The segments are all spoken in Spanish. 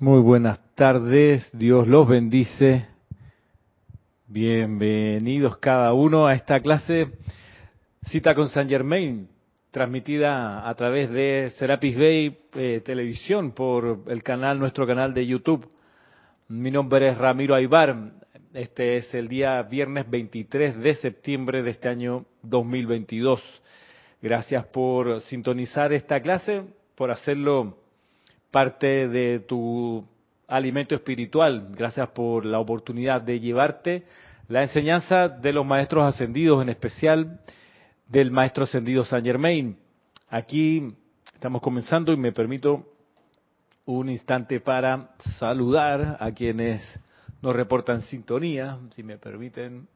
Muy buenas tardes, Dios los bendice. Bienvenidos cada uno a esta clase Cita con San Germain, transmitida a través de Serapis Bay eh, Televisión por el canal, nuestro canal de YouTube. Mi nombre es Ramiro Aybar. Este es el día viernes 23 de septiembre de este año 2022. Gracias por sintonizar esta clase, por hacerlo parte de tu alimento espiritual. Gracias por la oportunidad de llevarte la enseñanza de los maestros ascendidos, en especial del maestro ascendido Saint Germain. Aquí estamos comenzando y me permito un instante para saludar a quienes nos reportan sintonía, si me permiten.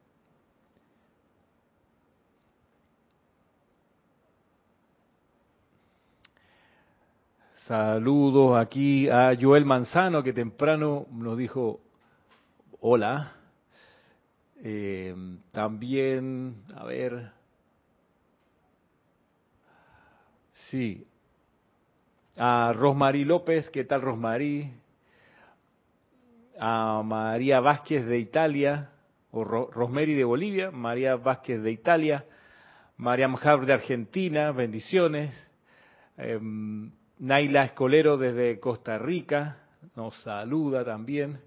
Saludos aquí a Joel Manzano, que temprano nos dijo hola. Eh, también, a ver, sí, a Rosmarí López, ¿qué tal Rosmarí? A María Vázquez de Italia, o Rosmary de Bolivia, María Vázquez de Italia, María Mjav de Argentina, bendiciones. Em, Naila Escolero desde Costa Rica nos saluda también.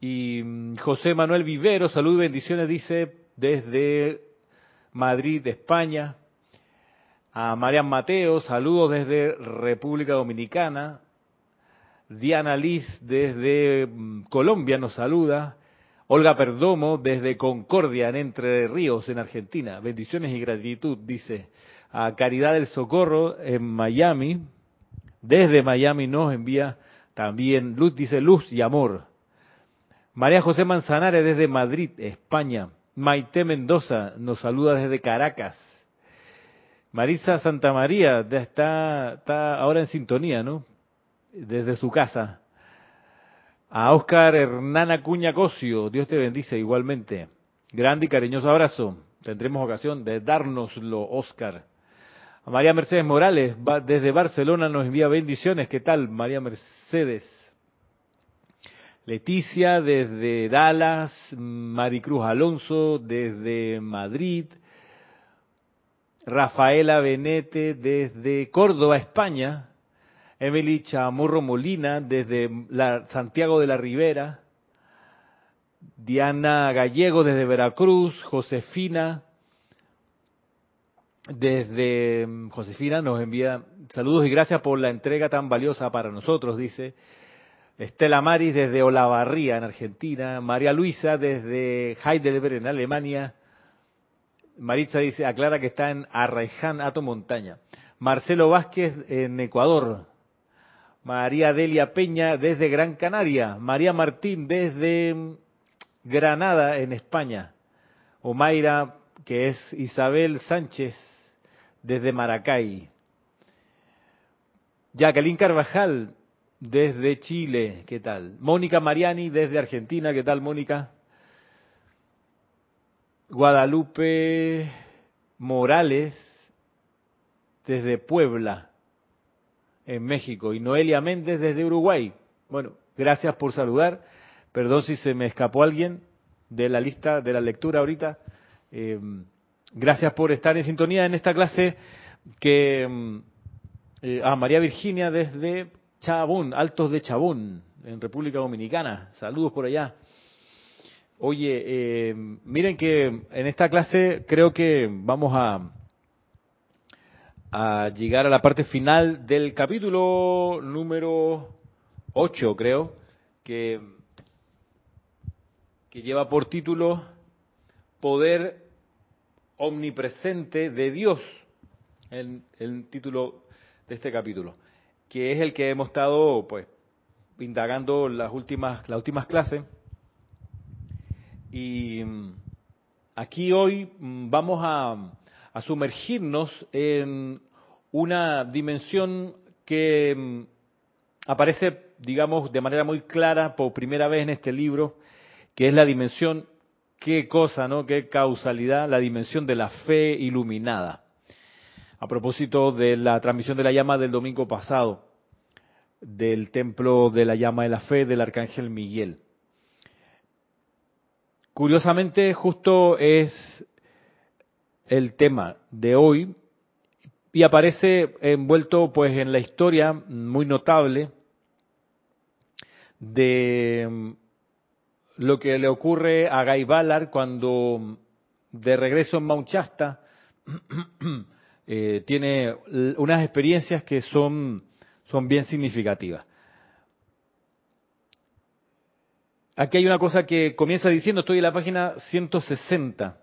Y mm, José Manuel Vivero, salud y bendiciones, dice desde Madrid, España. A Marian Mateo, saludos desde República Dominicana. Diana Liz desde mm, Colombia nos saluda. Olga Perdomo desde Concordia, en Entre Ríos, en Argentina. Bendiciones y gratitud, dice. A Caridad del Socorro en Miami, desde Miami nos envía también luz, dice luz y amor. María José Manzanares desde Madrid, España. Maite Mendoza nos saluda desde Caracas. Marisa Santa María está, está ahora en sintonía, ¿no? Desde su casa. A Oscar Hernán Acuña Cosio, Dios te bendice igualmente. Grande y cariñoso abrazo. Tendremos ocasión de dárnoslo, María Mercedes Morales, desde Barcelona, nos envía bendiciones. ¿Qué tal, María Mercedes? Leticia, desde Dallas. Maricruz Alonso, desde Madrid. Rafaela Benete, desde Córdoba, España. Emily Chamorro Molina, desde Santiago de la Ribera. Diana Gallego, desde Veracruz. Josefina desde mm, Josefina nos envía saludos y gracias por la entrega tan valiosa para nosotros, dice. Estela Maris desde Olavarría, en Argentina. María Luisa desde Heidelberg, en Alemania. Maritza dice, aclara que está en Arraiján, Ato Montaña. Marcelo Vázquez en Ecuador. María Delia Peña desde Gran Canaria. María Martín desde mm, Granada, en España. Omaira, que es Isabel Sánchez desde Maracay. Jacqueline Carvajal, desde Chile, ¿qué tal? Mónica Mariani, desde Argentina, ¿qué tal, Mónica? Guadalupe Morales, desde Puebla, en México. Y Noelia Méndez, desde Uruguay. Bueno, gracias por saludar. Perdón si se me escapó alguien de la lista de la lectura ahorita. Eh, Gracias por estar en sintonía en esta clase que mm, eh, a María Virginia desde Chabón, Altos de Chabón, en República Dominicana. Saludos por allá. Oye, eh, miren que en esta clase creo que vamos a, llegar a la parte final del capítulo número 8, creo, que, que lleva por título Poder omnipresente de Dios, el, el título de este capítulo, que es el que hemos estado pues indagando las últimas, las últimas clases. Y mm, aquí hoy mm, vamos a, a sumergirnos en una dimensión que mm, aparece, digamos, de manera muy clara por primera vez en este libro, que es la dimensión Qué cosa, ¿no? Qué causalidad, la dimensión de la fe iluminada. A propósito de la transmisión de la llama del domingo pasado, del templo de la llama de la fe del arcángel Miguel. Curiosamente, justo es el tema de hoy y aparece envuelto pues en la historia muy notable de lo que le ocurre a Guy Ballard cuando de regreso en Mount Shasta eh, tiene unas experiencias que son, son bien significativas. Aquí hay una cosa que comienza diciendo, estoy en la página 160.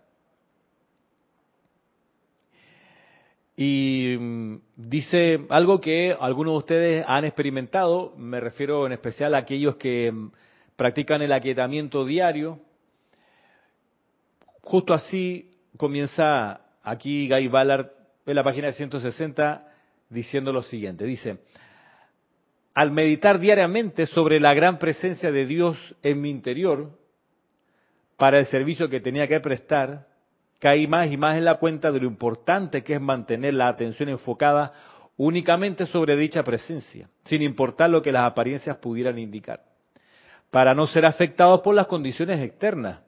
Y mm, dice algo que algunos de ustedes han experimentado, me refiero en especial a aquellos que mm, practican el aquietamiento diario. Justo así comienza aquí Guy Ballard en la página 160 diciendo lo siguiente. Dice, al meditar diariamente sobre la gran presencia de Dios en mi interior para el servicio que tenía que prestar, caí más y más en la cuenta de lo importante que es mantener la atención enfocada únicamente sobre dicha presencia, sin importar lo que las apariencias pudieran indicar, para no ser afectados por las condiciones externas.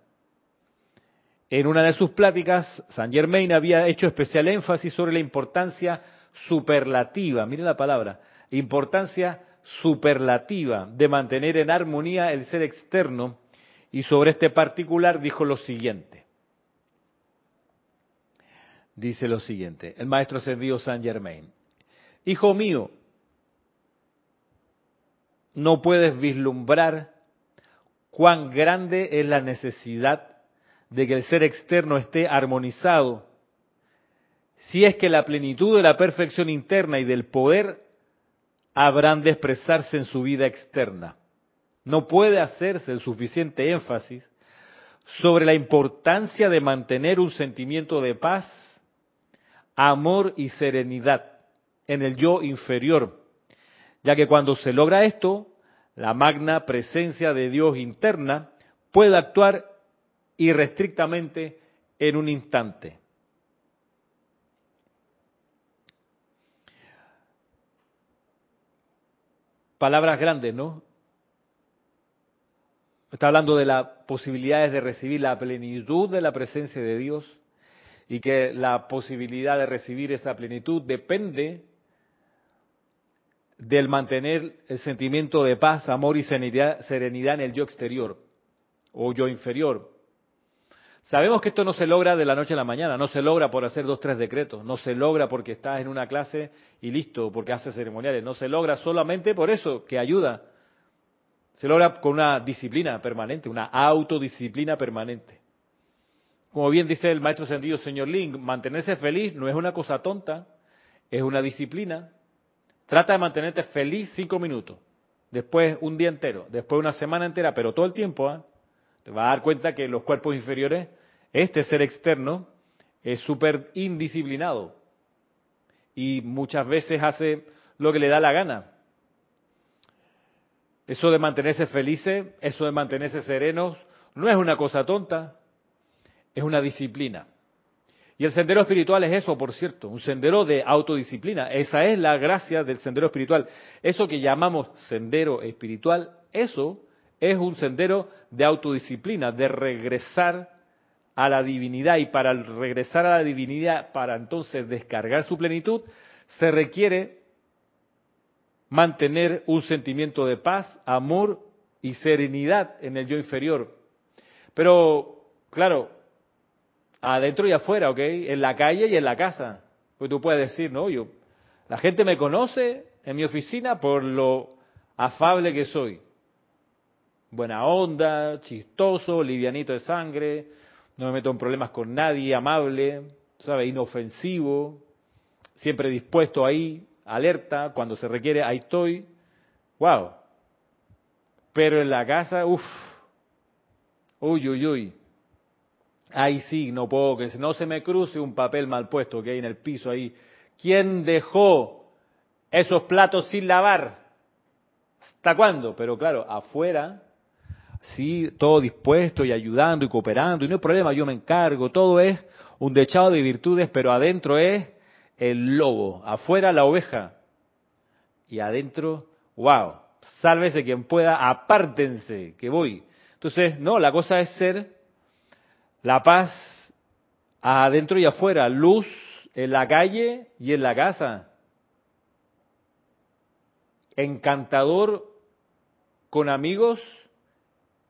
En una de sus pláticas, Saint Germain había hecho especial énfasis sobre la importancia superlativa, miren la palabra, importancia superlativa de mantener en armonía el ser externo y sobre este particular dijo lo siguiente. Dice lo siguiente, el maestro ascendido Saint Germain. Hijo mío, no puedes vislumbrar cuán grande es la necesidad de que el ser externo esté armonizado si es que la plenitud de la perfección interna y del poder habrán de expresarse en su vida externa. No puede hacerse el suficiente énfasis sobre la importancia de mantener un sentimiento de paz, amor y serenidad en el yo inferior, ya que cuando se logra esto, la magna presencia de Dios interna puede actuar irrestrictamente en un instante. palabras grandes, ¿no? Está hablando de las posibilidades de recibir la plenitud de la presencia de Dios y que la posibilidad de recibir esa plenitud depende del mantener el sentimiento de paz, amor y serenidad, en el yo exterior o yo inferior. Sabemos que esto no se logra de la noche a la mañana, no se logra por hacer dos, tres decretos, no se logra porque estás en una clase y listo, porque haces ceremoniales, no se logra solamente por eso, que ayuda. Se logra con una disciplina permanente, una autodisciplina permanente. Como bien dice el maestro sentido señor Ling, mantenerse feliz no es una cosa tonta, es una disciplina. Trata de mantenerte feliz cinco minutos, después un día entero, después una semana entera, pero todo el tiempo, ¿ah? te vas a dar cuenta que los cuerpos inferiores, este ser externo, es súper indisciplinado y muchas veces hace lo que le da la gana. Eso de mantenerse felices, eso de mantenerse serenos, no es una cosa tonta, es una disciplina. Y el sendero espiritual es eso, por cierto, un sendero de autodisciplina. Esa es la gracia del sendero espiritual. Eso que llamamos sendero espiritual, eso es un sendero de autodisciplina, de regresar a la divinidad. Y para regresar a la divinidad, para entonces descargar su plenitud, se requiere mantener un sentimiento de paz, amor y serenidad en el yo inferior. Pero, claro, adentro y afuera, ¿ok? En la calle y en la casa. Pues tú puedes decir, no, yo, la gente me conoce en mi oficina por lo afable que soy buena onda, chistoso, livianito de sangre, no me meto en problemas con nadie, amable, ¿sabe? Inofensivo, siempre dispuesto ahí, alerta, cuando se requiere, ahí estoy. ¡Wow! Pero en la casa, uff, uy, uy, uy. Ahí sí, no puedo, que no se me cruce un papel mal puesto que hay en el piso ahí. ¿Quién dejó esos platos sin lavar? ¿Hasta cuándo? Pero claro, afuera sí, todo dispuesto y ayudando y cooperando, y no hay problema, yo me encargo, todo es un dechado de virtudes, pero adentro es el lobo, afuera la oveja, y adentro wow, sálvese quien pueda, apártense, que voy. Entonces, no, la cosa es ser la paz adentro y afuera, luz en la calle y en la casa. Encantador con amigos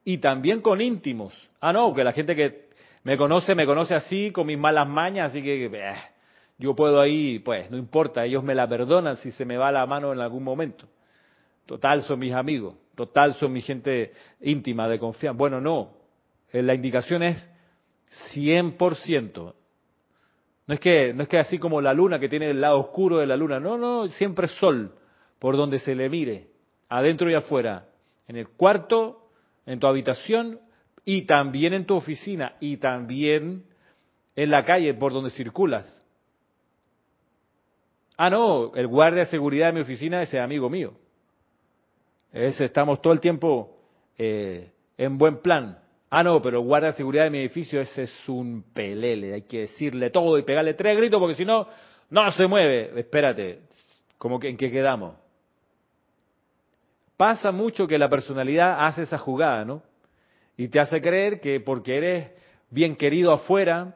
y también con íntimos. Ah, no, que la gente que me conoce, me conoce así, con mis malas mañas, así que eh, yo puedo ahí, pues, no importa, ellos me la perdonan si se me va la mano en algún momento. Total, son mis amigos, total, son mi gente íntima, de confianza. Bueno, no, eh, la indicación es 100%. No es que no es que así como la luna que tiene el lado oscuro de la luna, no, no, siempre sol por donde se le mire, adentro y afuera, en el cuarto, en tu habitación y también en tu oficina y también en la calle por donde circulas. Ah, no, el guardia de seguridad de mi oficina es amigo mío. Ese, estamos todo el tiempo eh, en buen plan. Ah, no, pero el guardia de seguridad de mi edificio, ese es un pelele. Hay que decirle todo y pegarle tres gritos porque si no, no se mueve. Espérate, ¿cómo que, ¿en qué quedamos? Pasa mucho que la personalidad hace esa jugada, ¿no? Y te hace creer que porque eres bien querido afuera,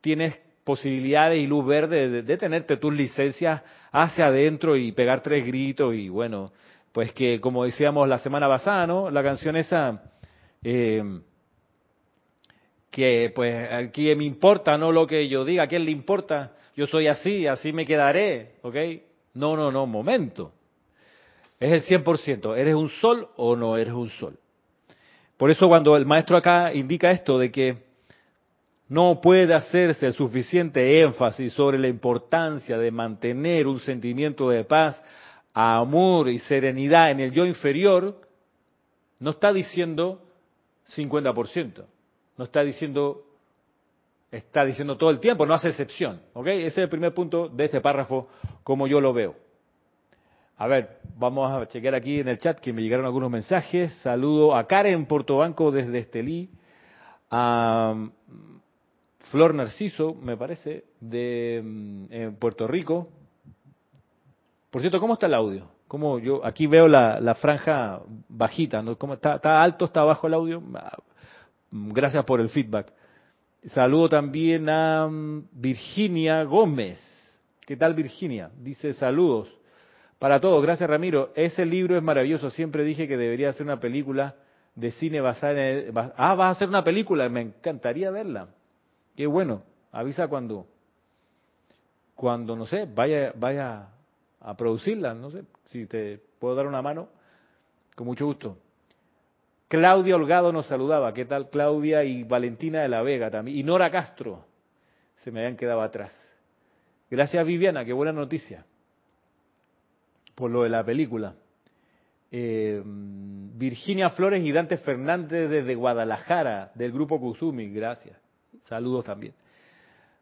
tienes posibilidades y luz verde de, tenerte tus licencias hacia adentro y pegar tres gritos y bueno, pues que como decíamos la semana pasada, ¿no? La canción esa, eh, que pues aquí me importa, no lo que yo diga, ¿a quién le importa? Yo soy así, así me quedaré, ¿ok? No, no, no, momento. Es el 100%, ¿eres un sol o no eres un sol? Por eso cuando el maestro acá indica esto de que no puede hacerse el suficiente énfasis sobre la importancia de mantener un sentimiento de paz, amor y serenidad en el yo inferior, no está diciendo 50%, no está diciendo, está diciendo todo el tiempo, no hace excepción. ¿ok? Ese es el primer punto de este párrafo, como yo lo veo. A ver, vamos a chequear aquí en el chat que me llegaron algunos mensajes. Saludo a Karen Portobanco desde Estelí, a Flor Narciso, me parece, de mm, Puerto Rico. Por cierto, ¿cómo está el audio? ¿Cómo yo aquí veo la, franja bajita, ¿no? ¿Cómo está, está alto, está bajo el audio? Gracias por el feedback. Saludo también a mm, Virginia Gómez. ¿Qué tal Virginia? Dice saludos. Para todos, gracias Ramiro. Ese libro es maravilloso. Siempre dije que debería ser una película de cine basada en... Ah, vas a hacer una película. Me encantaría verla. Qué bueno, avisa cuando, cuando no sé, vaya, vaya a producirla, no sé, si te puedo dar una mano, con mucho gusto. Claudia Holgado nos saludaba, ¿qué tal Claudia y Valentina de la Vega también? Y Nora Castro, se me habían quedado atrás. Gracias Viviana, qué buena noticia por lo de la película. Eh, Virginia Flores y Dante Fernández desde Guadalajara, del grupo Kuzumi, gracias. Saludos también.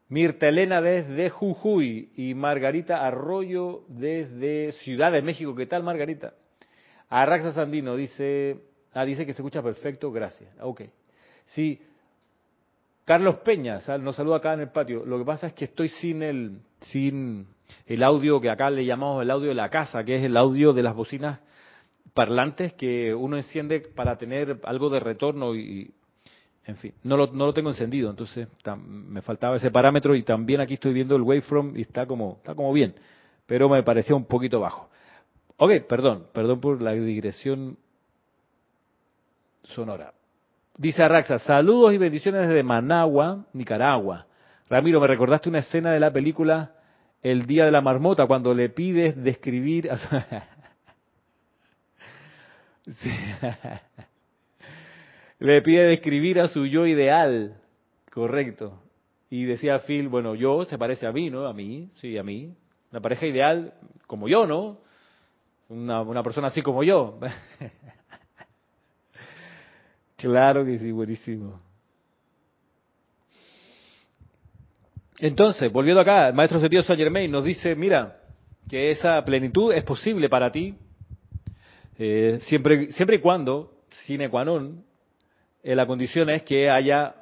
Mirta Elena desde Jujuy y Margarita Arroyo desde Ciudad de México. ¿Qué tal, Margarita? Arraxa Sandino dice, ah, dice que se escucha perfecto, gracias. Ok. Sí, Carlos Peña nos saluda acá en el patio. Lo que pasa es que estoy sin el, sin el audio que acá le llamamos el audio de la casa, que es el audio de las bocinas parlantes que uno enciende para tener algo de retorno y, en fin, no lo, no lo tengo encendido, entonces me faltaba ese parámetro y también aquí estoy viendo el wavefront y está como, está como bien, pero me parecía un poquito bajo. Ok, perdón, perdón por la digresión sonora. Dice Arraxa, saludos y bendiciones desde Managua, Nicaragua. Ramiro, me recordaste una escena de la película El Día de la Marmota, cuando le pides describir a le pide describir a su yo ideal, correcto. Y decía Phil, bueno, yo se parece a mí, ¿no? A mí, sí, a mí. Una pareja ideal como yo, ¿no? Una, una persona así como yo. claro que sí, buenísimo. Entonces, volviendo acá, el maestro sentido Saint Germain nos dice, mira, que esa plenitud es posible para ti, eh, siempre, siempre y cuando, sine qua non, eh, la condición es que haya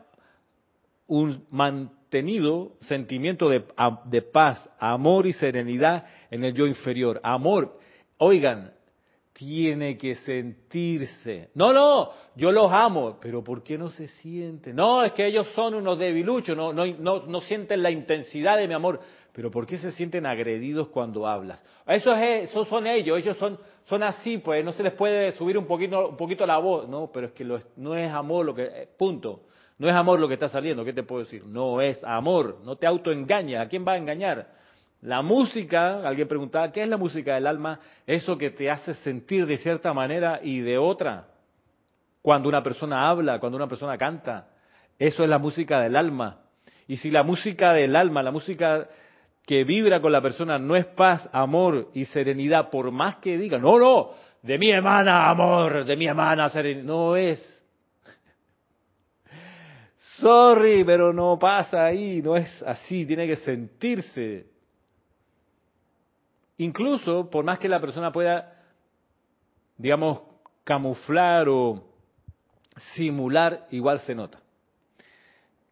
un mantenido sentimiento de, paz, amor y serenidad en el yo inferior. Amor, oigan, tiene que sentirse. No, no, yo los amo, pero ¿por qué no se siente? No, es que ellos son unos debiluchos, no, no, no, sienten la intensidad de mi amor. Pero ¿por qué se sienten agredidos cuando hablas? Eso es, esos son ellos, ellos son, son así, pues no se les puede subir un poquito, un poquito la voz. No, pero es que no es amor lo que, eh, punto. No es amor lo que está saliendo, ¿qué te puedo decir? No es amor, no te autoengaña. ¿A quién va a engañar? La música, alguien preguntaba, ¿qué es la música del alma? Eso que te hace sentir de cierta manera y de otra. Cuando una persona habla, cuando una persona canta, eso es la música del alma. Y si la música del alma, la música que vibra con la persona no es paz, amor y serenidad, por más que diga, no, no, de mi hermana amor, de mi hermana serenidad, no es. Sorry, pero no pasa ahí, no es así, tiene que sentirse. Incluso, por más que la persona pueda, digamos, camuflar o simular, igual se nota.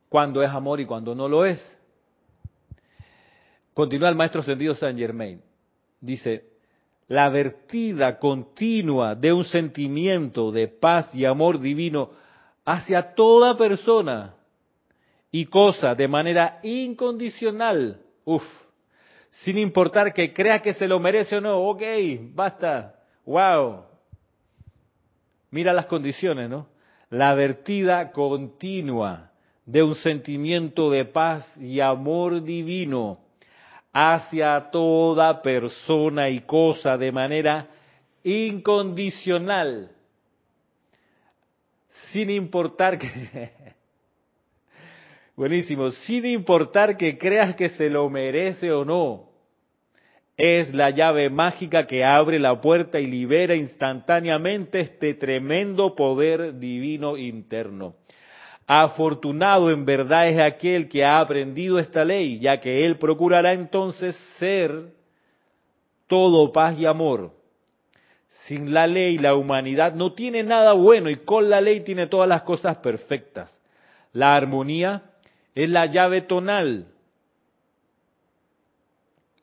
Cuando es amor y cuando no lo es. Continúa el maestro sentido Saint Germain. Dice, la vertida continua de un sentimiento de paz y amor divino hacia toda persona y cosa de manera incondicional. Uf, sin importar que crea que se lo merece o no. Ok, basta. Wow. Mira las condiciones, ¿no? La vertida continua de un sentimiento de paz y amor divino hacia toda persona y cosa de manera incondicional, sin importar que Buenísimo. Sin importar que creas que se lo merece o no. Es la llave mágica que abre la puerta y libera instantáneamente este tremendo poder divino interno. Afortunado en verdad es aquel que ha aprendido esta ley, ya que él procurará entonces ser todo paz y amor. Sin la ley la humanidad no tiene nada bueno y con la ley tiene todas las cosas perfectas. La armonía es la llave tonal,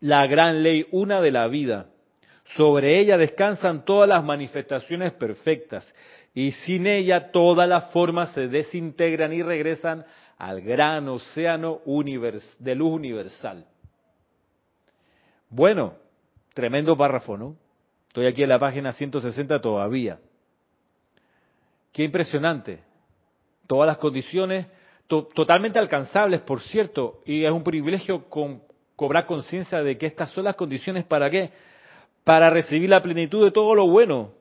la gran ley una de la vida. Sobre ella descansan todas las manifestaciones perfectas y sin ella todas las formas se desintegran y regresan al gran océano de luz universal. Bueno, tremendo párrafo, ¿no? Estoy aquí en la página 160 todavía. Qué impresionante. Todas las condiciones totalmente alcanzables, por cierto, y es un privilegio cobrar conciencia de que estas son las condiciones para qué? Para recibir la plenitud de todo lo bueno.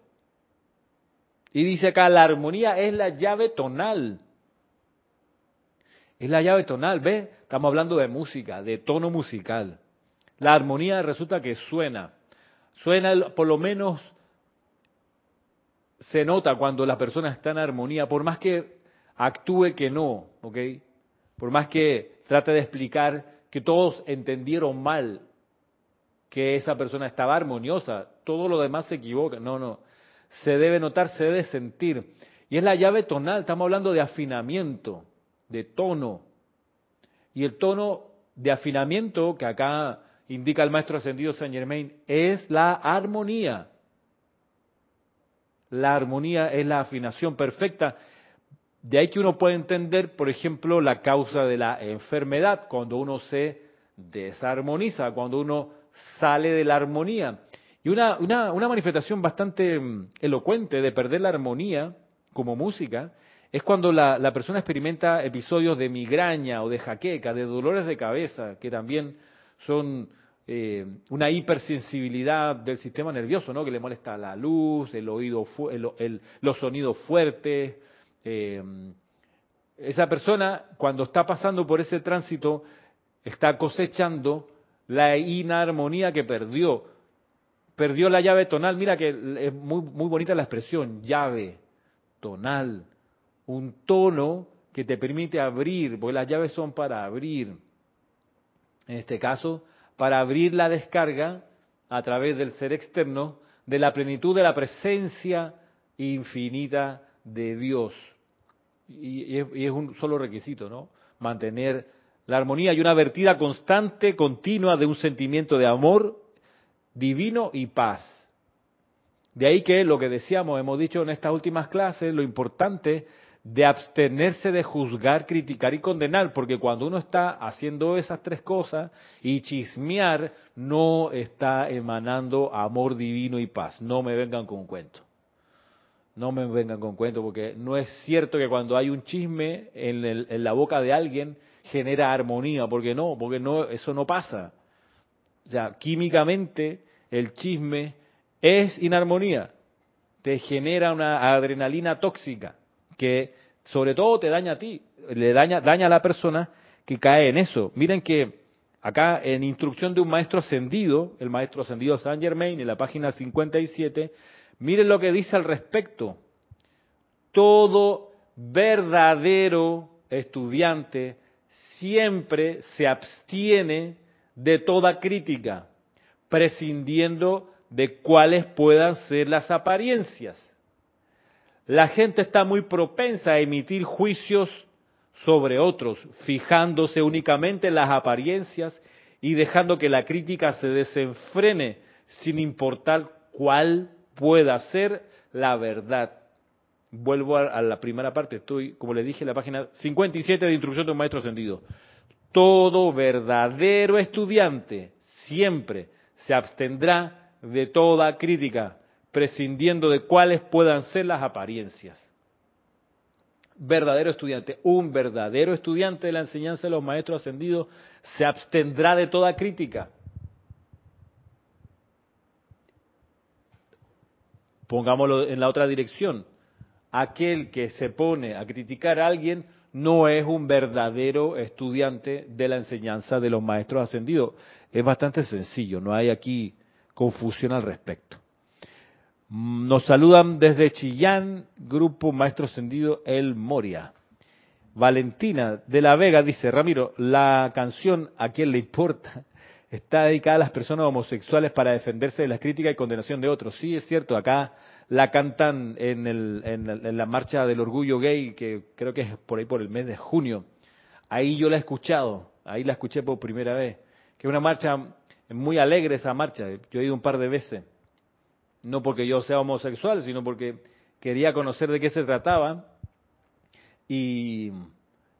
Y dice acá, la armonía es la llave tonal. Es la llave tonal, ¿ves? Estamos hablando de música, de tono musical. La armonía resulta que suena. Suena, por lo menos, se nota cuando la persona está en armonía, por más que actúe que no, ¿ok? Por más que trate de explicar que todos entendieron mal que esa persona estaba armoniosa, todo lo demás se equivoca. No, no. Se debe notar, se debe sentir. Y es la llave tonal, estamos hablando de afinamiento, de tono. Y el tono de afinamiento que acá indica el maestro ascendido Saint Germain es la armonía. La armonía es la afinación perfecta de ahí que uno puede entender, por ejemplo, la causa de la enfermedad, cuando uno se desarmoniza, cuando uno sale de la armonía. Y una, una, una manifestación bastante mm, elocuente de perder la armonía como música es cuando la, persona experimenta episodios de migraña o de jaqueca, de dolores de cabeza, que también son eh, una hipersensibilidad del sistema nervioso, ¿no? Que le molesta la luz, el oído, el, los sonidos fuertes, eh, esa persona cuando está pasando por ese tránsito está cosechando la inarmonía que perdió. Perdió la llave tonal. Mira que es muy, muy bonita la expresión, llave tonal. Un tono que te permite abrir, porque las llaves son para abrir. En este caso, para abrir la descarga a través del ser externo de la plenitud de la presencia infinita de Dios y, es, un solo requisito, ¿no? Mantener la armonía y una vertida constante, continua de un sentimiento de amor divino y paz. De ahí que lo que decíamos, hemos dicho en estas últimas clases, lo importante de abstenerse de juzgar, criticar y condenar, porque cuando uno está haciendo esas tres cosas y chismear, no está emanando amor divino y paz. No me vengan con cuento. No me vengan con cuento, porque no es cierto que cuando hay un chisme en, en la boca de alguien genera armonía, porque no, porque no, eso no pasa. O sea, químicamente el chisme es inarmonía, te genera una adrenalina tóxica que sobre todo te daña a ti, le daña, daña a la persona que cae en eso. Miren que acá en instrucción de un maestro ascendido, el maestro ascendido Saint Germain, en la página 57, miren lo que dice al respecto. Todo verdadero estudiante siempre se abstiene de toda crítica, prescindiendo de cuáles puedan ser las apariencias. La gente está muy propensa a emitir juicios sobre otros, fijándose únicamente en las apariencias y dejando que la crítica se desenfrene sin importar cuál pueda ser la verdad. Vuelvo a, la primera parte, estoy, como le dije, en la página 57 de Instrucción de un Maestro Ascendido. Todo verdadero estudiante siempre se abstendrá de toda crítica, prescindiendo de cuáles puedan ser las apariencias. Verdadero estudiante, un verdadero estudiante de la enseñanza de los maestros ascendidos se abstendrá de toda crítica. Pongámoslo en la otra dirección. Aquel que se pone a criticar a alguien no es un verdadero estudiante de la enseñanza de los maestros ascendidos. Es bastante sencillo, no hay aquí confusión al respecto. Mm, nos saludan desde Chillán, Grupo Maestro Ascendido El Moria. Valentina de la Vega dice, Ramiro, la canción ¿A quién le importa? Está dedicada a las personas homosexuales para defenderse de la crítica y condenación de otros. Sí, es cierto, acá la cantan en, el, en, la marcha del orgullo gay, que creo que es por ahí por el mes de junio. Ahí yo la he escuchado, ahí la escuché por primera vez, que es una marcha muy alegre esa marcha, yo he ido un par de veces, no porque yo sea homosexual, sino porque quería conocer de qué se trataba y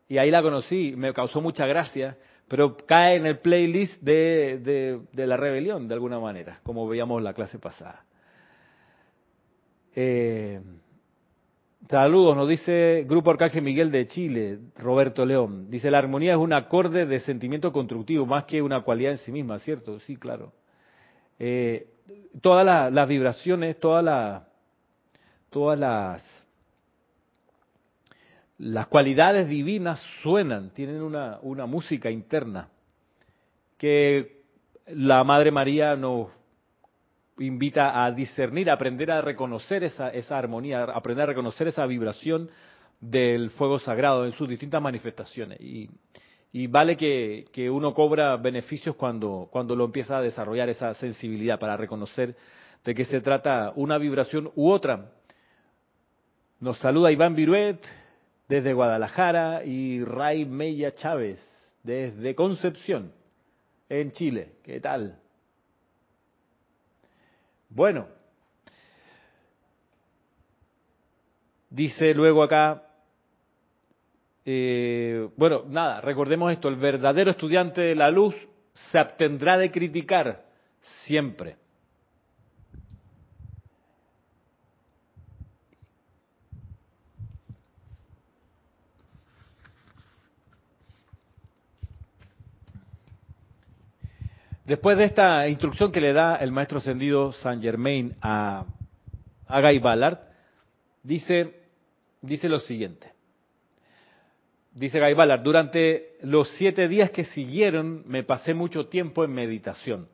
ahí la conocí, me causó mucha gracia, pero cae en el playlist de, de, la rebelión de alguna manera, como veíamos la clase pasada. Eh, saludos, nos dice Grupo Arcángel Miguel de Chile, Roberto León. Dice, la armonía es un acorde de sentimiento constructivo, más que una cualidad en sí misma, ¿cierto? Sí, claro. Eh, todas las vibraciones, todas las todas las las cualidades divinas suenan, tienen una, una música interna que la Madre María nos invita a discernir, a aprender a reconocer esa, esa armonía, aprender a reconocer esa vibración del fuego sagrado en sus distintas manifestaciones. Y, y vale que, que, uno cobra beneficios cuando, cuando lo empieza a desarrollar esa sensibilidad para reconocer de qué se trata una vibración u otra. Nos saluda Iván Viruet desde Guadalajara y Ray Mella Chávez desde Concepción, en Chile. ¿Qué tal? Bueno, dice luego acá, eh, bueno, nada, recordemos esto, el verdadero estudiante de la luz se abstendrá de criticar siempre. Después de esta instrucción que le da el maestro ascendido Saint Germain a, a Guy Ballard, dice, dice lo siguiente. Dice Guy Ballard, durante los siete días que siguieron me pasé mucho tiempo en meditación.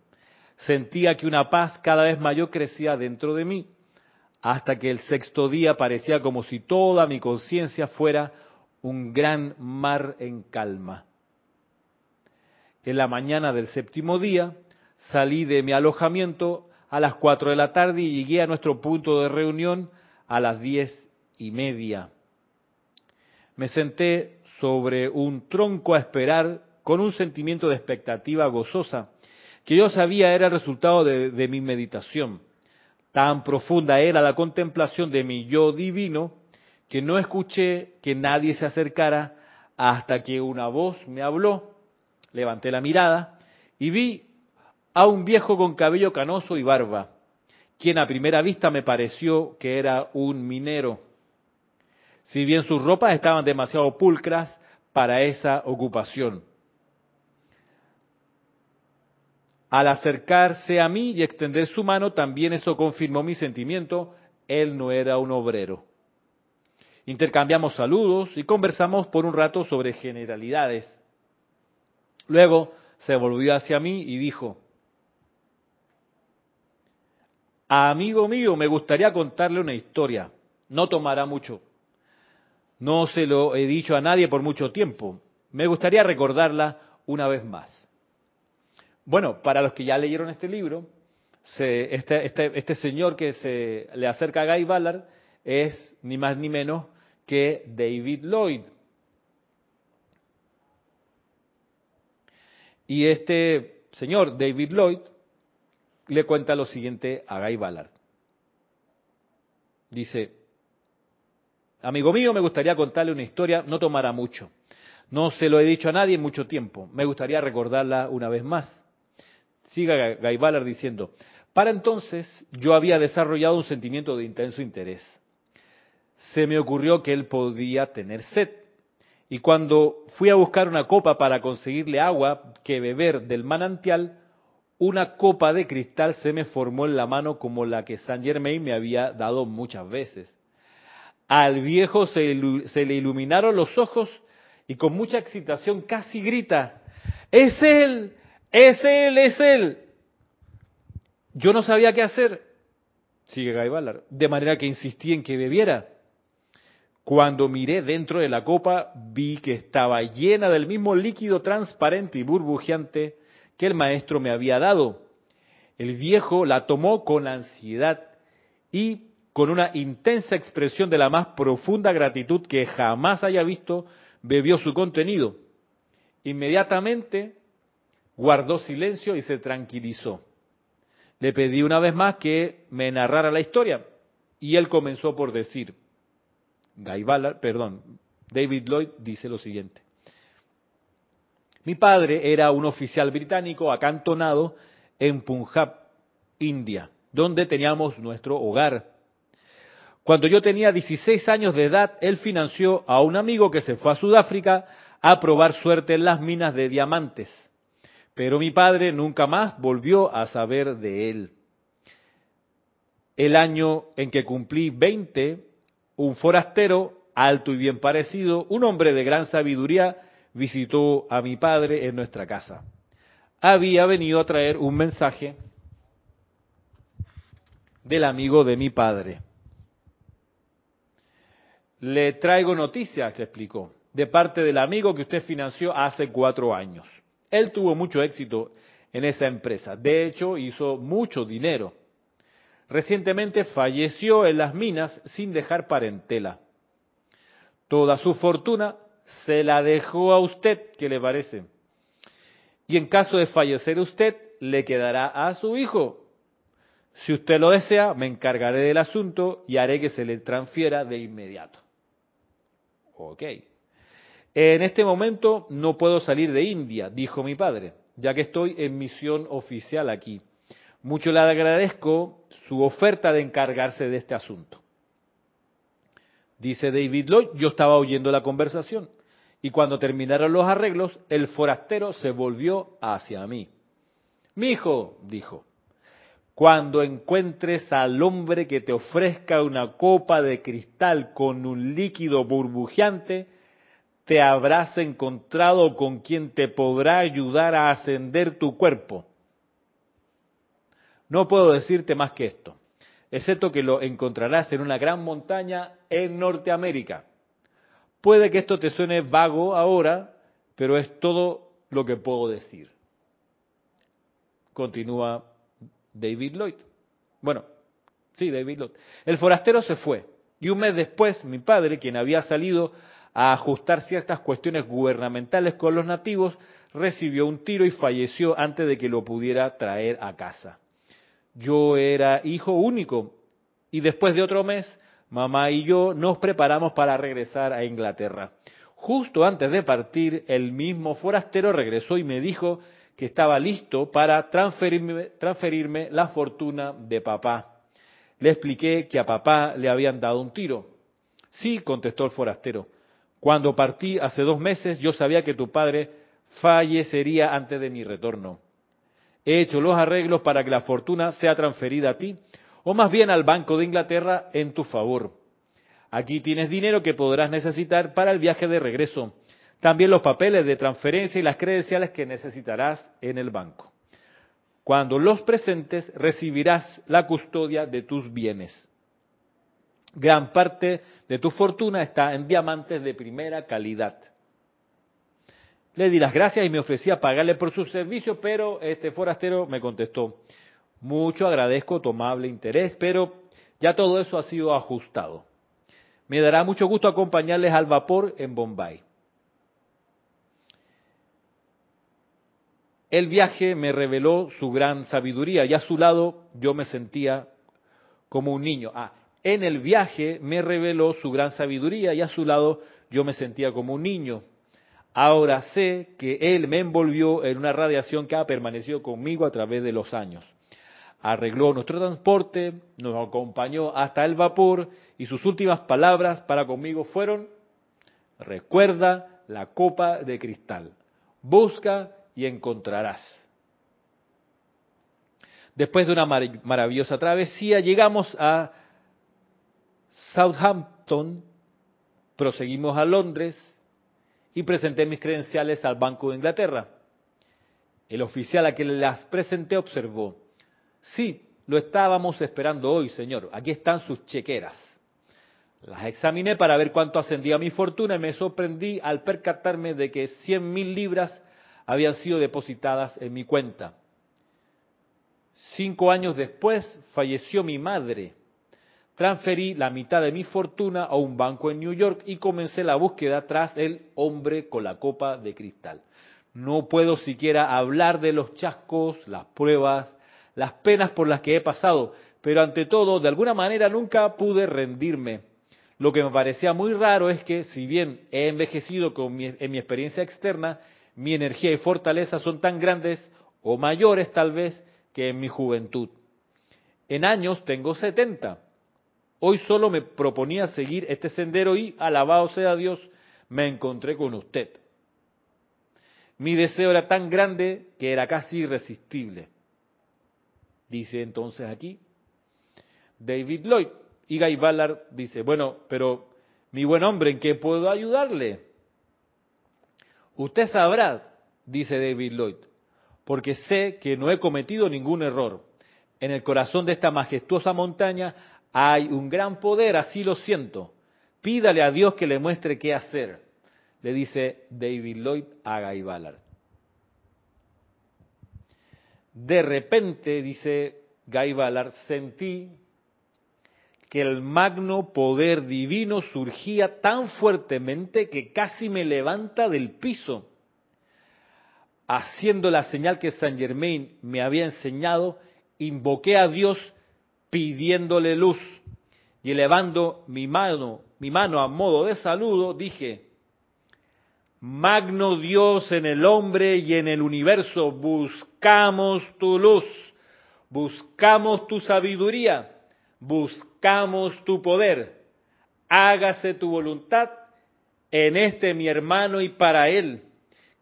Sentía que una paz cada vez mayor crecía dentro de mí, hasta que el sexto día parecía como si toda mi conciencia fuera un gran mar en calma. En la mañana del séptimo día salí de mi alojamiento a las cuatro de la tarde y llegué a nuestro punto de reunión a las diez y media. Me senté sobre un tronco a esperar con un sentimiento de expectativa gozosa que yo sabía era el resultado de, de mi meditación. Tan profunda era la contemplación de mi yo divino que no escuché que nadie se acercara hasta que una voz me habló. Levanté la mirada y vi a un viejo con cabello canoso y barba, quien a primera vista me pareció que era un minero. Si bien sus ropas estaban demasiado pulcras para esa ocupación. Al acercarse a mí y extender su mano, también eso confirmó mi sentimiento, él no era un obrero. Intercambiamos saludos y conversamos por un rato sobre generalidades. Luego se volvió hacia mí y dijo, Amigo mío, me gustaría contarle una historia. No tomará mucho. No se lo he dicho a nadie por mucho tiempo. Me gustaría recordarla una vez más. Bueno, para los que ya leyeron este libro, este, este, este, señor que se le acerca a Guy Ballard es ni más ni menos que David Lloyd. Y este señor, David Lloyd, le cuenta lo siguiente a Guy Ballard. Dice, amigo mío, me gustaría contarle una historia, no tomará mucho. No se lo he dicho a nadie en mucho tiempo. Me gustaría recordarla una vez más. Siga Guy Ballard diciendo, para entonces yo había desarrollado un sentimiento de intenso interés. Se me ocurrió que él podía tener sed. Y cuando fui a buscar una copa para conseguirle agua que beber del manantial, una copa de cristal se me formó en la mano como la que Saint Germain me había dado muchas veces. Al viejo se, le iluminaron los ojos y con mucha excitación casi grita, ¡Es él! Es él, es él. Yo no sabía qué hacer, sigue Guy de manera que insistí en que bebiera. Cuando miré dentro de la copa, vi que estaba llena del mismo líquido transparente y burbujeante que el maestro me había dado. El viejo la tomó con ansiedad y con una intensa expresión de la más profunda gratitud que jamás haya visto, bebió su contenido. Inmediatamente guardó silencio y se tranquilizó. Le pedí una vez más que me narrara la historia y él comenzó por decir, Perdón, David Lloyd dice lo siguiente. Mi padre era un oficial británico acantonado en Punjab, India, donde teníamos nuestro hogar. Cuando yo tenía 16 años de edad, él financió a un amigo que se fue a Sudáfrica a probar suerte en las minas de diamantes pero mi padre nunca más volvió a saber de él. El año en que cumplí 20, un forastero, alto y bien parecido, un hombre de gran sabiduría, visitó a mi padre en nuestra casa. Había venido a traer un mensaje del amigo de mi padre. Le traigo noticias, explicó, de parte del amigo que usted financió hace cuatro años. Él tuvo mucho éxito en esa empresa. De hecho, hizo mucho dinero. Recientemente falleció en las minas sin dejar parentela. Toda su fortuna se la dejó a usted, ¿qué le parece? Y en caso de fallecer usted, le quedará a su hijo. Si usted lo desea, me encargaré del asunto y haré que se le transfiera de inmediato. Ok. En este momento no puedo salir de India, dijo mi padre, ya que estoy en misión oficial aquí. Mucho le agradezco su oferta de encargarse de este asunto. Dice David Lloyd, yo estaba oyendo la conversación y cuando terminaron los arreglos, el forastero se volvió hacia mí. Mi hijo, dijo, cuando encuentres al hombre que te ofrezca una copa de cristal con un líquido burbujeante, te habrás encontrado con quien te podrá ayudar a ascender tu cuerpo. No puedo decirte más que esto, excepto que lo encontrarás en una gran montaña en Norteamérica. Puede que esto te suene vago ahora, pero es todo lo que puedo decir. Continúa David Lloyd. Bueno, sí, David Lloyd. El forastero se fue y un mes después mi padre, quien había salido a ajustar ciertas cuestiones gubernamentales con los nativos, recibió un tiro y falleció antes de que lo pudiera traer a casa. Yo era hijo único y después de otro mes, mamá y yo nos preparamos para regresar a Inglaterra. Justo antes de partir, el mismo forastero regresó y me dijo que estaba listo para transferirme, la fortuna de papá. Le expliqué que a papá le habían dado un tiro. Sí, contestó el forastero. Cuando partí hace dos meses, yo sabía que tu padre fallecería antes de mi retorno. He hecho los arreglos para que la fortuna sea transferida a ti, o más bien al Banco de Inglaterra en tu favor. Aquí tienes dinero que podrás necesitar para el viaje de regreso. También los papeles de transferencia y las credenciales que necesitarás en el banco. Cuando los presentes, recibirás la custodia de tus bienes. Gran parte de tu fortuna está en diamantes de primera calidad. Le di las gracias y me ofrecía pagarle por su servicio, pero este forastero me contestó, mucho agradezco tu amable interés, pero ya todo eso ha sido ajustado. Me dará mucho gusto acompañarles al vapor en Bombay. El viaje me reveló su gran sabiduría y a su lado yo me sentía como un niño. Ah, en el viaje me reveló su gran sabiduría y a su lado yo me sentía como un niño. Ahora sé que Él me envolvió en una radiación que ha permanecido conmigo a través de los años. Arregló nuestro transporte, nos acompañó hasta el vapor y sus últimas palabras para conmigo fueron, recuerda la copa de cristal, busca y encontrarás. Después de una maravillosa travesía, llegamos a Southampton, proseguimos a Londres y presenté mis credenciales al Banco de Inglaterra. El oficial a quien las presenté observó, sí, lo estábamos esperando hoy, señor, aquí están sus chequeras. Las examiné para ver cuánto ascendía mi fortuna y me sorprendí al percatarme de que cien mil libras habían sido depositadas en mi cuenta. Cinco años después falleció mi madre. Transferí la mitad de mi fortuna a un banco en New York y comencé la búsqueda tras el hombre con la copa de cristal. No puedo siquiera hablar de los chascos, las pruebas, las penas por las que he pasado, pero ante todo, de alguna manera nunca pude rendirme. Lo que me parecía muy raro es que, si bien he envejecido con en mi experiencia externa, mi energía y fortaleza son tan grandes o mayores tal vez que en mi juventud. En años tengo 70. Hoy solo me proponía seguir este sendero y, alabado sea Dios, me encontré con usted. Mi deseo era tan grande que era casi irresistible. Dice entonces aquí David Lloyd. Y Guy Ballard dice, bueno, pero mi buen hombre, ¿en qué puedo ayudarle? Usted sabrá, dice David Lloyd, porque sé que no he cometido ningún error. En el corazón de esta majestuosa montaña hay un gran poder, así lo siento. Pídale a Dios que le muestre qué hacer, le dice David Lloyd a Guy Ballard. De repente, dice Guy Ballard, sentí que el magno poder divino surgía tan fuertemente que casi me levanta del piso. Haciendo la señal que Saint Germain me había enseñado, invoqué a Dios pidiéndole luz y elevando mi mano, mi mano a modo de saludo, dije, Magno Dios en el hombre y en el universo, buscamos tu luz, buscamos tu sabiduría buscamos tu poder. Hágase tu voluntad en este mi hermano y para él,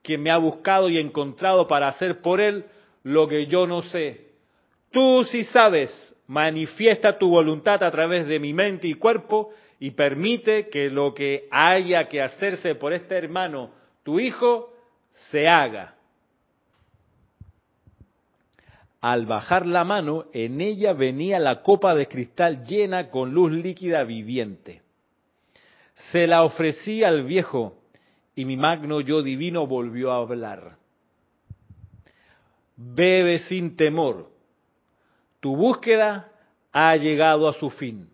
quien me ha buscado y encontrado para hacer por él lo que yo no sé. Tú sí sabes, manifiesta tu voluntad a través de mi mente y cuerpo y permite que lo que haya que hacerse por este hermano, tu hijo, se haga. Al bajar la mano, en ella venía la copa de cristal llena con luz líquida viviente. Se la ofrecí al viejo y mi magno yo divino volvió a hablar. Bebe sin temor. Tu búsqueda ha llegado a su fin.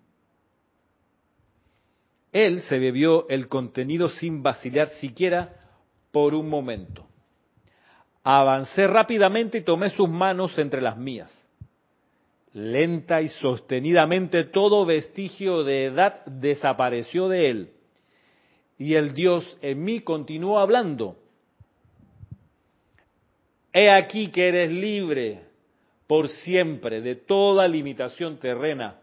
Él se bebió el contenido sin vacilar siquiera por un momento. Avancé rápidamente y tomé sus manos entre las mías. Lenta y sostenidamente todo vestigio de edad desapareció de él. Y el Dios en mí continuó hablando. He aquí que eres libre por siempre de toda limitación terrena.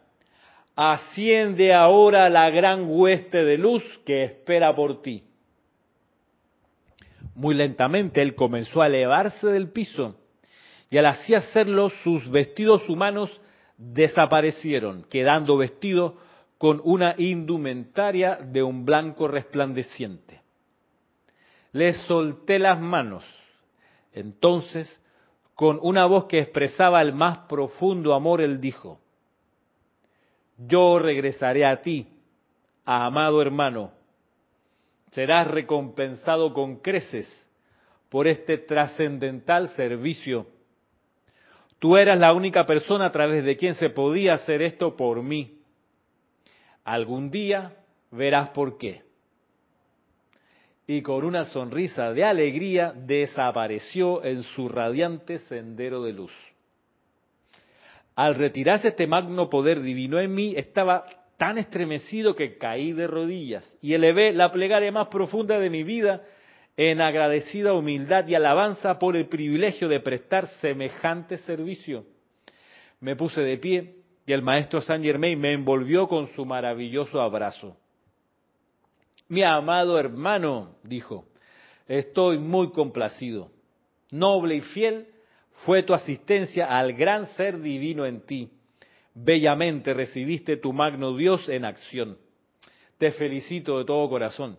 Asciende ahora la gran hueste de luz que espera por ti. Muy lentamente él comenzó a elevarse del piso y al así hacerlo sus vestidos humanos desaparecieron, quedando vestido con una indumentaria de un blanco resplandeciente. Le solté las manos. Entonces, con una voz que expresaba el más profundo amor, él dijo, yo regresaré a ti, amado hermano, serás recompensado con creces por este trascendental servicio Tú eras la única persona a través de quien se podía hacer esto por mí. Algún día verás por qué. Y con una sonrisa de alegría desapareció en su radiante sendero de luz. Al retirarse este magno poder divino en mí, estaba tan estremecido que caí de rodillas y elevé la plegaria más profunda de mi vida en agradecida humildad y alabanza por el privilegio de prestar semejante servicio. Me puse de pie y el maestro Saint Germain me envolvió con su maravilloso abrazo. Mi amado hermano, dijo, estoy muy complacido. Noble y fiel fue tu asistencia al gran ser divino en ti. Bellamente recibiste tu magno Dios en acción. Te felicito de todo corazón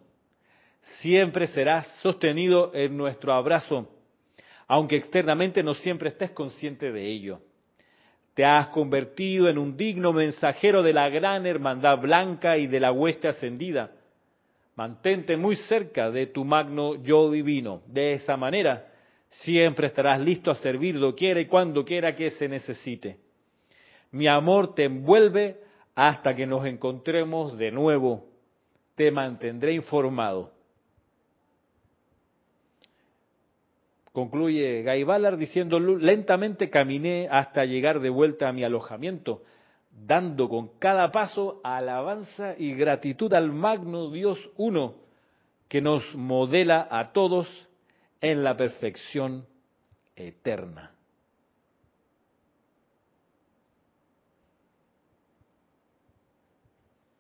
siempre serás sostenido en nuestro abrazo, aunque externamente no siempre estés consciente de ello. Te has convertido en un digno mensajero de la gran hermandad blanca y de la hueste ascendida. Mantente muy cerca de tu magno yo divino. De esa manera, siempre estarás listo a servir quiera y cuando quiera que se necesite. Mi amor te envuelve hasta que nos encontremos de nuevo. Te mantendré informado. Concluye Guy Ballard diciendo, lentamente caminé hasta llegar de vuelta a mi alojamiento, dando con cada paso alabanza y gratitud al magno Dios uno, que nos modela a todos en la perfección eterna.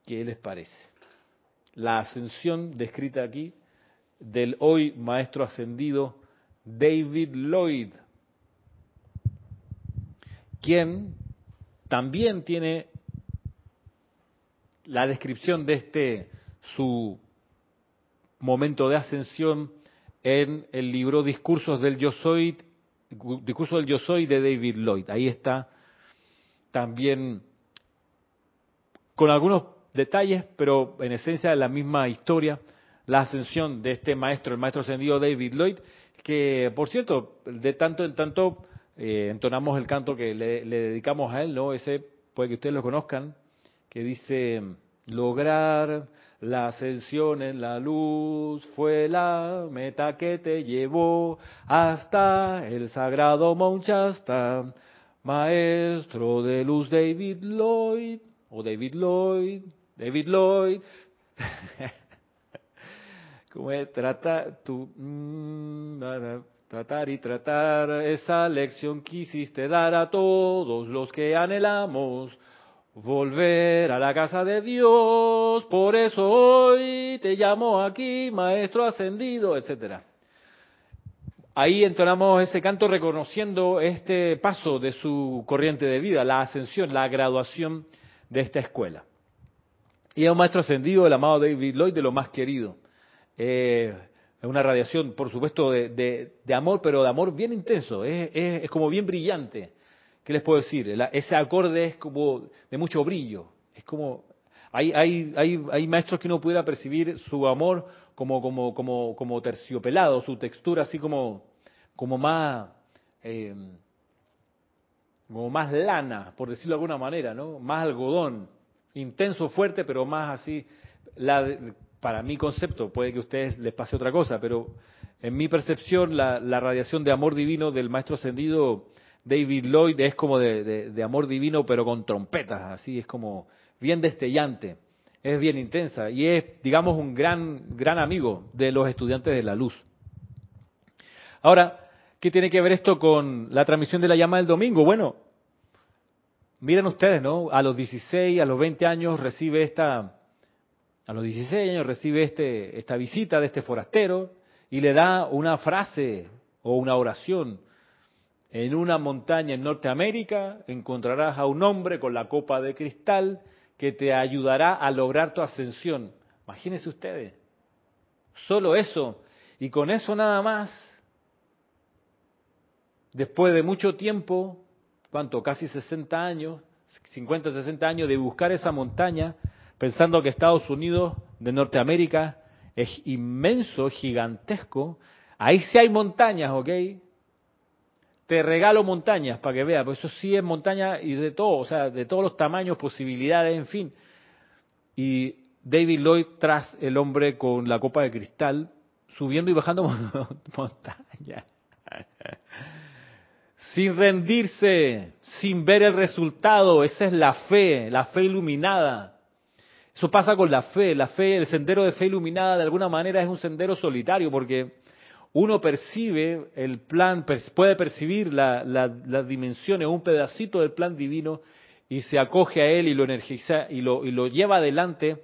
¿Qué les parece? La ascensión descrita aquí del hoy Maestro Ascendido David Lloyd, quien también tiene la descripción de este su momento de ascensión en el libro Discursos del Yo Soy, Discurso del Yo Soy de David Lloyd. Ahí está también con algunos detalles, pero en esencia la misma historia, la ascensión de este maestro, el maestro ascendido David Lloyd, que por cierto, de tanto en tanto eh, entonamos el canto que le, dedicamos a él, ¿no? Ese, puede que ustedes lo conozcan, que dice, lograr la ascensión en la luz fue la meta que te llevó hasta el sagrado Mount maestro de luz David Lloyd, o David Lloyd, David Lloyd. como es tratar, tu, mm, tratar y tratar esa lección quisiste dar a todos los que anhelamos volver a la casa de Dios, por eso hoy te llamo aquí, maestro ascendido, etcétera. Ahí entonamos ese canto reconociendo este paso de su corriente de vida, la ascensión, la graduación de esta escuela. Y es un maestro ascendido, el amado David Lloyd, de lo más querido eh, una radiación, por supuesto, de, amor, pero de amor bien intenso, es, como bien brillante. ¿Qué les puedo decir? ese acorde es como de mucho brillo, es como... Hay, hay, hay, hay maestros que uno pudiera percibir su amor como, como, como, como terciopelado, su textura así como, como más... Eh, como más lana, por decirlo de alguna manera, ¿no? Más algodón, intenso, fuerte, pero más así. La, para mi concepto, puede que a ustedes les pase otra cosa, pero en mi percepción la, radiación de amor divino del Maestro Ascendido David Lloyd es como de, de amor divino, pero con trompetas, así es como bien destellante, es bien intensa y es, digamos, un gran, gran amigo de los estudiantes de la luz. Ahora, ¿qué tiene que ver esto con la transmisión de la llama del domingo? Bueno, miren ustedes, ¿no? A los 16, a los 20 años recibe esta, a los 16 años recibe este, esta visita de este forastero y le da una frase o una oración. En una montaña en Norteamérica encontrarás a un hombre con la copa de cristal que te ayudará a lograr tu ascensión. Imagínense ustedes, solo eso, y con eso nada más, después de mucho tiempo, ¿cuánto? Casi 60 años, 50, 60 años de buscar esa montaña, pensando que Estados Unidos de Norteamérica es inmenso, gigantesco. Ahí sí hay montañas, ¿ok? Te regalo montañas para que veas, pues eso sí es montaña y de todo, o sea, de todos los tamaños, posibilidades, en fin. Y David Lloyd tras el hombre con la copa de cristal, subiendo y bajando montañas. sin rendirse, sin ver el resultado, esa es la fe, la fe iluminada. Eso pasa con la fe. La fe, el sendero de fe iluminada, de alguna manera es un sendero solitario porque uno percibe el plan, puede percibir las dimensiones, un pedacito del plan divino y se acoge a él y lo energiza y lo, y lo lleva adelante.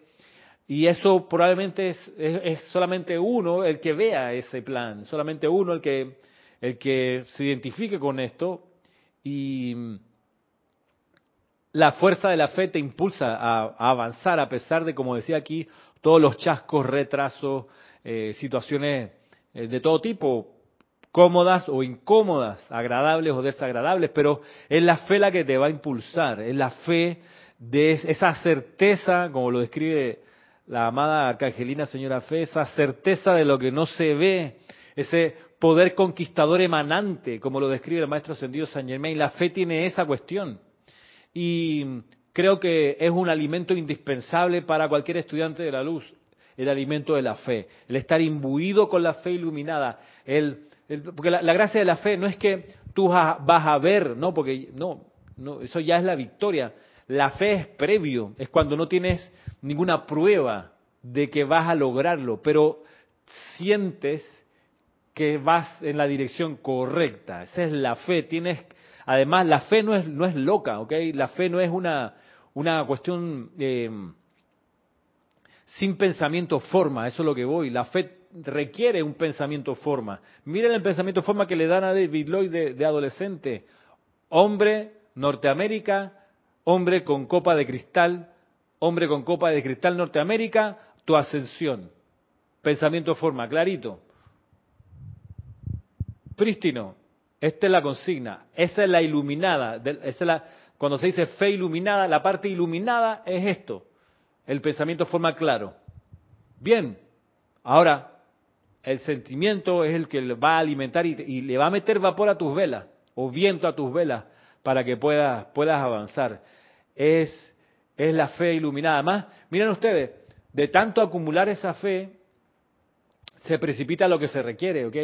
Y eso probablemente es, es, solamente uno el que vea ese plan, solamente uno el que, el que se identifique con esto. Y la fuerza de la fe te impulsa a, avanzar a pesar de, como decía aquí, todos los chascos, retrasos, eh, situaciones eh, de todo tipo, cómodas o incómodas, agradables o desagradables, pero es la fe la que te va a impulsar, es la fe de esa certeza, como lo describe la amada arcangelina señora Fe, esa certeza de lo que no se ve, ese poder conquistador emanante, como lo describe el maestro ascendido San Germain, la fe tiene esa cuestión y creo que es un alimento indispensable para cualquier estudiante de la luz, el alimento de la fe, el estar imbuido con la fe iluminada, el, porque la, gracia de la fe no es que tú vas a ver, no, porque no, no, eso ya es la victoria. La fe es previo, es cuando no tienes ninguna prueba de que vas a lograrlo, pero sientes que vas en la dirección correcta. Esa es la fe. Tienes Además, la fe no es, no es loca, ¿ok? La fe no es una, una cuestión eh, sin pensamiento forma, eso es lo que voy. La fe requiere un pensamiento forma. Miren el pensamiento forma que le dan a David Lloyd de, de adolescente. Hombre, Norteamérica, hombre con copa de cristal, hombre con copa de cristal Norteamérica, tu ascensión. Pensamiento forma, clarito. Prístino, esta es la consigna, esa es la iluminada, esa es la, cuando se dice fe iluminada, la parte iluminada es esto, el pensamiento forma claro. Bien, ahora el sentimiento es el que va a alimentar y, le va a meter vapor a tus velas o viento a tus velas para que puedas, puedas avanzar. Es, es la fe iluminada. Además, miren ustedes, de tanto acumular esa fe, se precipita lo que se requiere, ¿ok?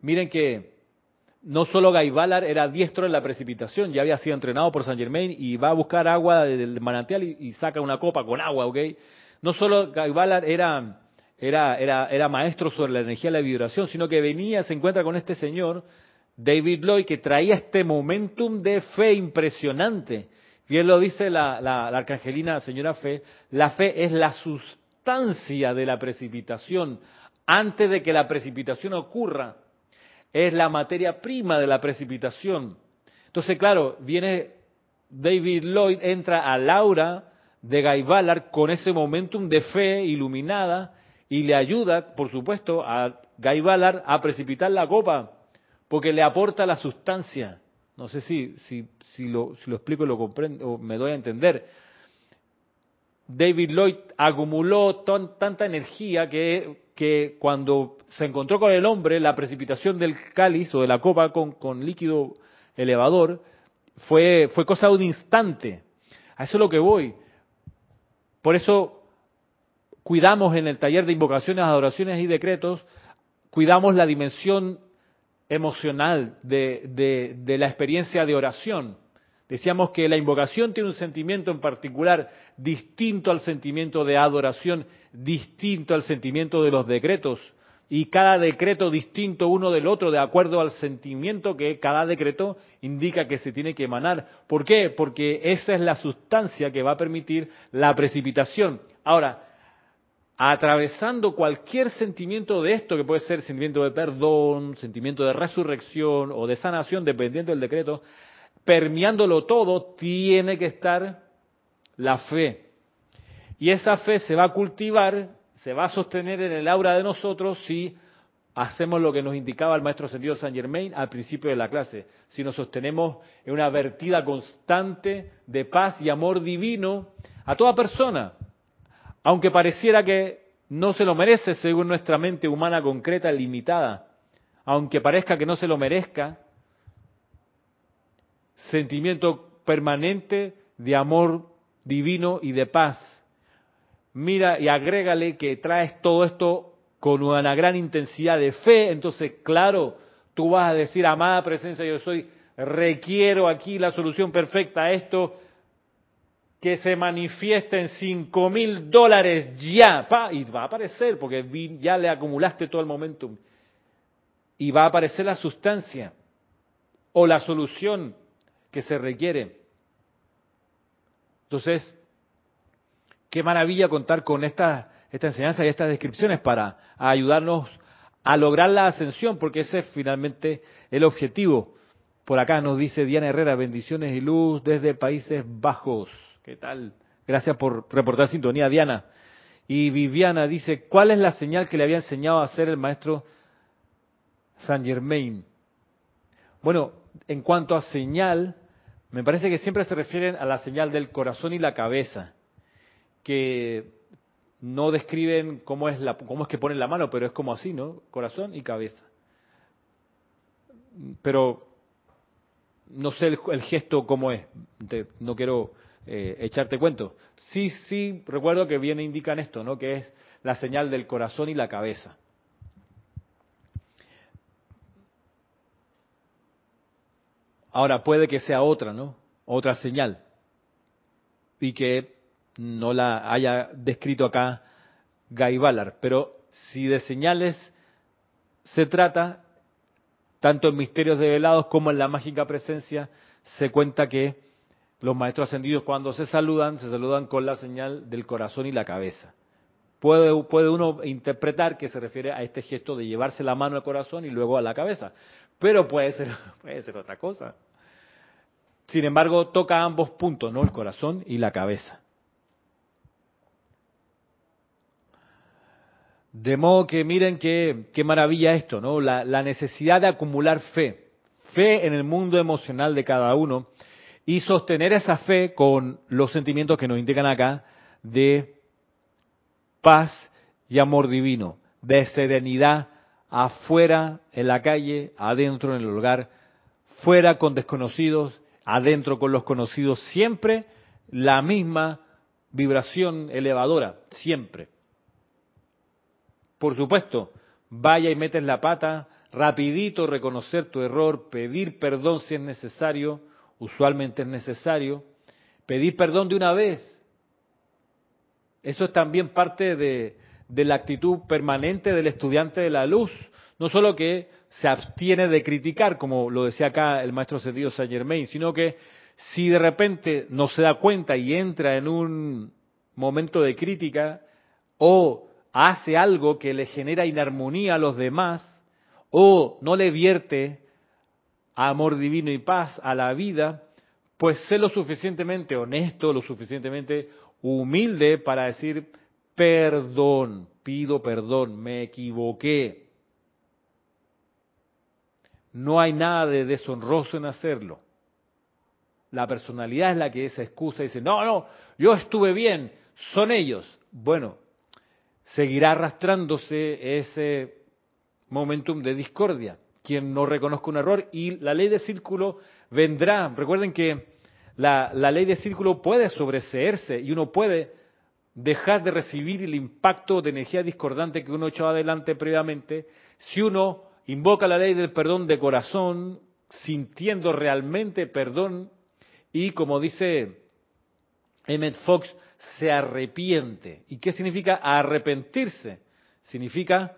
Miren que no solo Guy Ballard era diestro en la precipitación, ya había sido entrenado por Saint Germain y va a buscar agua del manantial y, saca una copa con agua, ¿ok? No solo Guy Ballard era, era, era, era maestro sobre la energía de la vibración, sino que venía, se encuentra con este señor, David Lloyd, que traía este momentum de fe impresionante. Bien lo dice la, la, la arcangelina señora Fe, la fe es la sustancia de la precipitación. Antes de que la precipitación ocurra, es la materia prima de la precipitación. Entonces, claro, viene David Lloyd, entra a Laura de Guy Ballard con ese momentum de fe iluminada y le ayuda, por supuesto, a Guy Ballard a precipitar la copa, porque le aporta la sustancia. No sé si, si, si, lo, si lo explico y lo comprendo, o me doy a entender. David Lloyd acumuló tanta energía que que cuando se encontró con el hombre, la precipitación del cáliz o de la copa con, líquido elevador fue, fue cosa de un instante. A eso es lo que voy. Por eso cuidamos en el taller de invocaciones, adoraciones y decretos, cuidamos la dimensión emocional de, de, la experiencia de oración. Decíamos que la invocación tiene un sentimiento en particular distinto al sentimiento de adoración, distinto al sentimiento de los decretos, y cada decreto distinto uno del otro de acuerdo al sentimiento que cada decreto indica que se tiene que emanar. ¿Por qué? Porque esa es la sustancia que va a permitir la precipitación. Ahora, atravesando cualquier sentimiento de esto, que puede ser sentimiento de perdón, sentimiento de resurrección o de sanación, dependiendo del decreto, permeándolo todo, tiene que estar la fe. Y esa fe se va a cultivar, se va a sostener en el aura de nosotros si hacemos lo que nos indicaba el maestro sentido Saint Germain al principio de la clase, si nos sostenemos en una vertida constante de paz y amor divino a toda persona, aunque pareciera que no se lo merece según nuestra mente humana concreta limitada, aunque parezca que no se lo merezca, sentimiento permanente de amor divino y de paz. Mira y agrégale que traes todo esto con una gran intensidad de fe, entonces claro, tú vas a decir, amada presencia, yo soy, requiero aquí la solución perfecta a esto, que se manifiesta en cinco mil dólares ya, pa, y va a aparecer, porque ya le acumulaste todo el momentum, y va a aparecer la sustancia o la solución que se requiere. Entonces, qué maravilla contar con esta, esta enseñanza y estas descripciones para ayudarnos a lograr la ascensión, porque ese es finalmente el objetivo. Por acá nos dice Diana Herrera, bendiciones y luz desde Países Bajos. ¿Qué tal? Gracias por reportar sintonía, Diana. Y Viviana dice, ¿cuál es la señal que le había enseñado a hacer el maestro Saint Germain? Bueno, en cuanto a señal, me parece que siempre se refieren a la señal del corazón y la cabeza, que no describen cómo es, la, cómo es que ponen la mano, pero es como así, ¿no? Corazón y cabeza. Pero no sé el, gesto cómo es, no quiero eh, echarte cuento. Sí, sí, recuerdo que bien indican esto, ¿no? Que es la señal del corazón y la cabeza. Ahora puede que sea otra, ¿no? Otra señal. Y que no la haya descrito acá Guy Ballard. Pero si de señales se trata, tanto en misterios develados como en la mágica presencia, se cuenta que los maestros ascendidos cuando se saludan, se saludan con la señal del corazón y la cabeza. Puede, puede uno interpretar que se refiere a este gesto de llevarse la mano al corazón y luego a la cabeza, pero puede ser, puede ser otra cosa. Sin embargo, toca ambos puntos, ¿no? El corazón y la cabeza. De modo que miren qué, qué maravilla esto, ¿no? La, la necesidad de acumular fe, fe en el mundo emocional de cada uno y sostener esa fe con los sentimientos que nos indican acá de paz y amor divino, de serenidad afuera en la calle, adentro en el hogar, fuera con desconocidos, adentro con los conocidos, siempre la misma vibración elevadora, siempre. Por supuesto, vaya y metes la pata, rapidito reconocer tu error, pedir perdón si es necesario, usualmente es necesario, pedir perdón de una vez. Eso es también parte de, la actitud permanente del estudiante de la luz, no solo que se abstiene de criticar, como lo decía acá el maestro Cedillo Saint Germain, sino que si de repente no se da cuenta y entra en un momento de crítica o hace algo que le genera inarmonía a los demás o no le vierte amor divino y paz a la vida, pues sé lo suficientemente honesto, lo suficientemente humilde para decir, perdón, pido perdón, me equivoqué. No hay nada de deshonroso en hacerlo. La personalidad es la que se excusa dice, no, no, yo estuve bien, son ellos. Bueno, seguirá arrastrándose ese momentum de discordia quien no reconozca un error y la ley de círculo vendrá. Recuerden que la, ley de círculo puede sobreseerse y uno puede dejar de recibir el impacto de energía discordante que uno echó adelante previamente si uno invoca la ley del perdón de corazón, sintiendo realmente perdón y como dice Emmett Fox, se arrepiente. ¿Y qué significa arrepentirse? Significa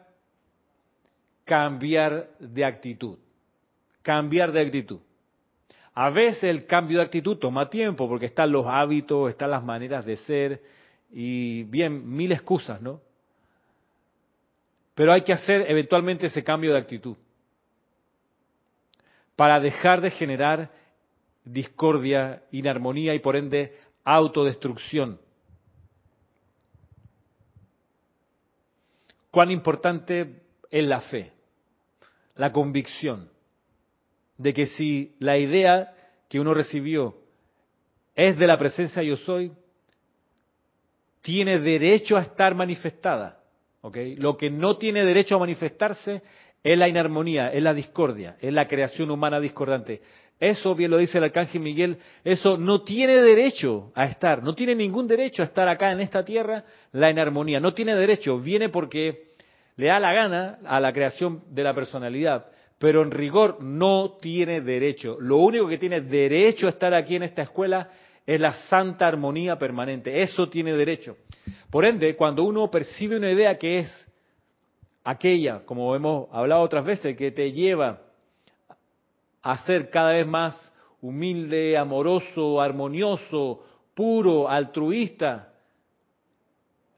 cambiar de actitud. Cambiar de actitud. A veces el cambio de actitud toma tiempo porque están los hábitos, están las maneras de ser y bien, mil excusas, ¿no? Pero hay que hacer eventualmente ese cambio de actitud para dejar de generar discordia, inarmonía y por ende autodestrucción. Cuán importante es la fe, la convicción de que si la idea que uno recibió es de la presencia yo soy, tiene derecho a estar manifestada. Lo que no tiene derecho a manifestarse es la inarmonía, es la discordia, es la creación humana discordante. Eso, bien lo dice el arcángel Miguel, eso no tiene derecho a estar, no tiene ningún derecho a estar acá en esta tierra la inarmonía, no tiene derecho, viene porque le da la gana a la creación de la personalidad pero en rigor no tiene derecho. Lo único que tiene derecho a estar aquí en esta escuela es la santa armonía permanente. Eso tiene derecho. Por ende, cuando uno percibe una idea que es aquella, como hemos hablado otras veces, que te lleva a ser cada vez más humilde, amoroso, armonioso, puro, altruista,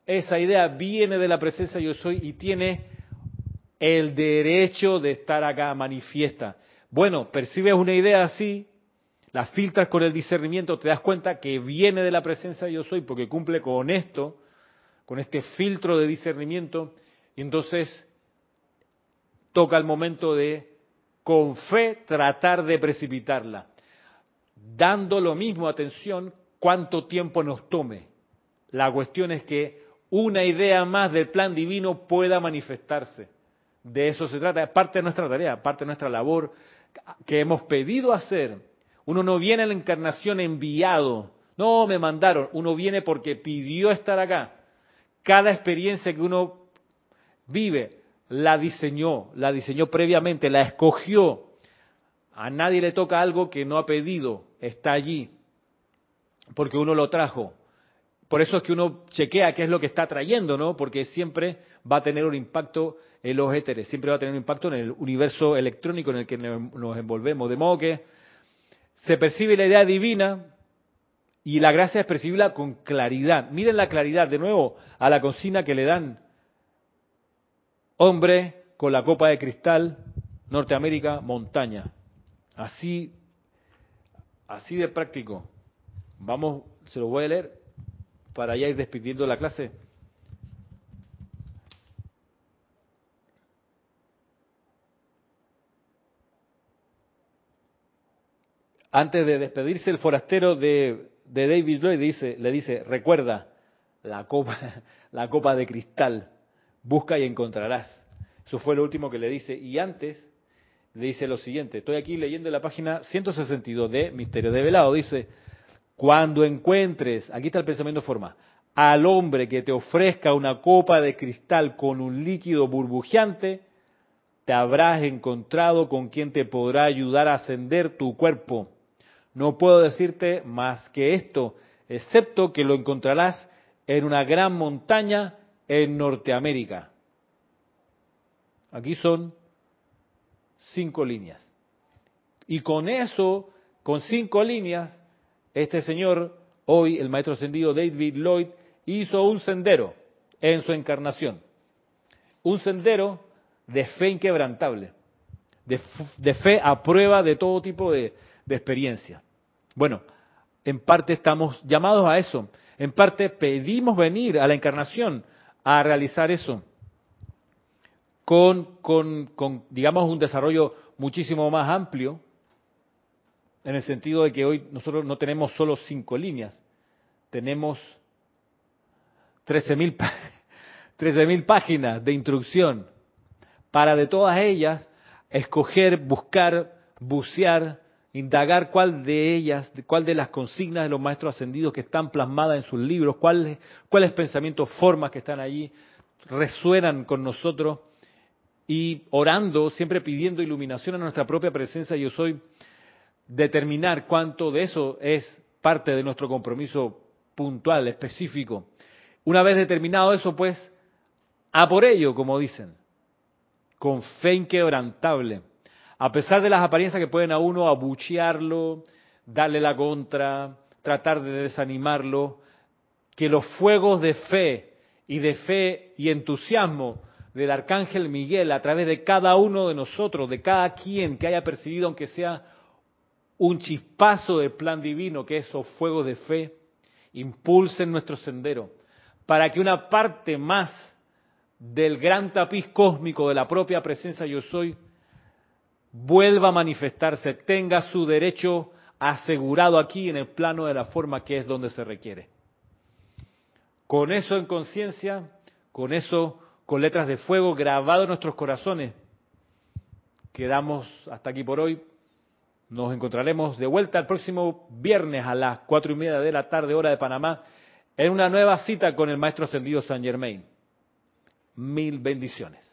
esa idea viene de la presencia yo soy y tiene el derecho de estar acá manifiesta. Bueno, percibes una idea así, la filtras con el discernimiento, te das cuenta que viene de la presencia de yo soy porque cumple con esto, con este filtro de discernimiento, y entonces toca el momento de, con fe, tratar de precipitarla, dando lo mismo atención cuánto tiempo nos tome. La cuestión es que una idea más del plan divino pueda manifestarse. De eso se trata, parte de nuestra tarea, parte de nuestra labor que hemos pedido hacer. Uno no viene a la encarnación enviado, no me mandaron, uno viene porque pidió estar acá. Cada experiencia que uno vive la diseñó, la diseñó previamente, la escogió. A nadie le toca algo que no ha pedido, está allí, porque uno lo trajo. Por eso es que uno chequea qué es lo que está trayendo, ¿no? Porque siempre va a tener un impacto en los éteres, siempre va a tener un impacto en el universo electrónico en el que nos envolvemos. De modo que se percibe la idea divina y la gracia es percibirla con claridad. Miren la claridad, de nuevo, a la consigna que le dan. Hombre con la copa de cristal, Norteamérica, montaña. Así, así de práctico. Vamos, se lo voy a leer para ya ir despidiendo la clase. Antes de despedirse, el forastero de, David Lloyd dice, le dice, recuerda la copa, la copa de cristal, busca y encontrarás. Eso fue lo último que le dice. Y antes le dice lo siguiente, estoy aquí leyendo la página 162 de Misterio de Velado, dice, cuando encuentres, aquí está el pensamiento forma, al hombre que te ofrezca una copa de cristal con un líquido burbujeante, te habrás encontrado con quien te podrá ayudar a ascender tu cuerpo. No puedo decirte más que esto, excepto que lo encontrarás en una gran montaña en Norteamérica. Aquí son cinco líneas. Y con eso, con cinco líneas, este señor, hoy el maestro ascendido David Lloyd, hizo un sendero en su encarnación. Un sendero de fe inquebrantable, de, fe a prueba de todo tipo de, de experiencia. Bueno, en parte estamos llamados a eso. En parte pedimos venir a la encarnación a realizar eso. Con, con, digamos, un desarrollo muchísimo más amplio, en el sentido de que hoy nosotros no tenemos solo cinco líneas, tenemos 13.000 mil páginas de instrucción para de todas ellas escoger, buscar, bucear, indagar cuál de ellas, cuál de las consignas de los maestros ascendidos que están plasmadas en sus libros, cuáles, cuáles pensamientos, formas que están allí resuenan con nosotros y orando, siempre pidiendo iluminación a nuestra propia presencia, yo soy, determinar cuánto de eso es parte de nuestro compromiso puntual, específico. Una vez determinado eso, pues, a por ello, como dicen, con fe inquebrantable. A pesar de las apariencias que pueden a uno abuchearlo, darle la contra, tratar de desanimarlo, que los fuegos de fe y de fe y entusiasmo del arcángel Miguel a través de cada uno de nosotros, de cada quien que haya percibido, aunque sea un chispazo del plan divino, que esos fuegos de fe impulsen nuestro sendero, para que una parte más del gran tapiz cósmico de la propia presencia yo soy vuelva a manifestarse, tenga su derecho asegurado aquí en el plano de la forma que es donde se requiere. Con eso en conciencia, con eso con letras de fuego grabado en nuestros corazones, quedamos hasta aquí por hoy. Nos encontraremos de vuelta el próximo viernes a las cuatro y media de la tarde, hora de Panamá, en una nueva cita con el Maestro Ascendido San Germain. Mil bendiciones.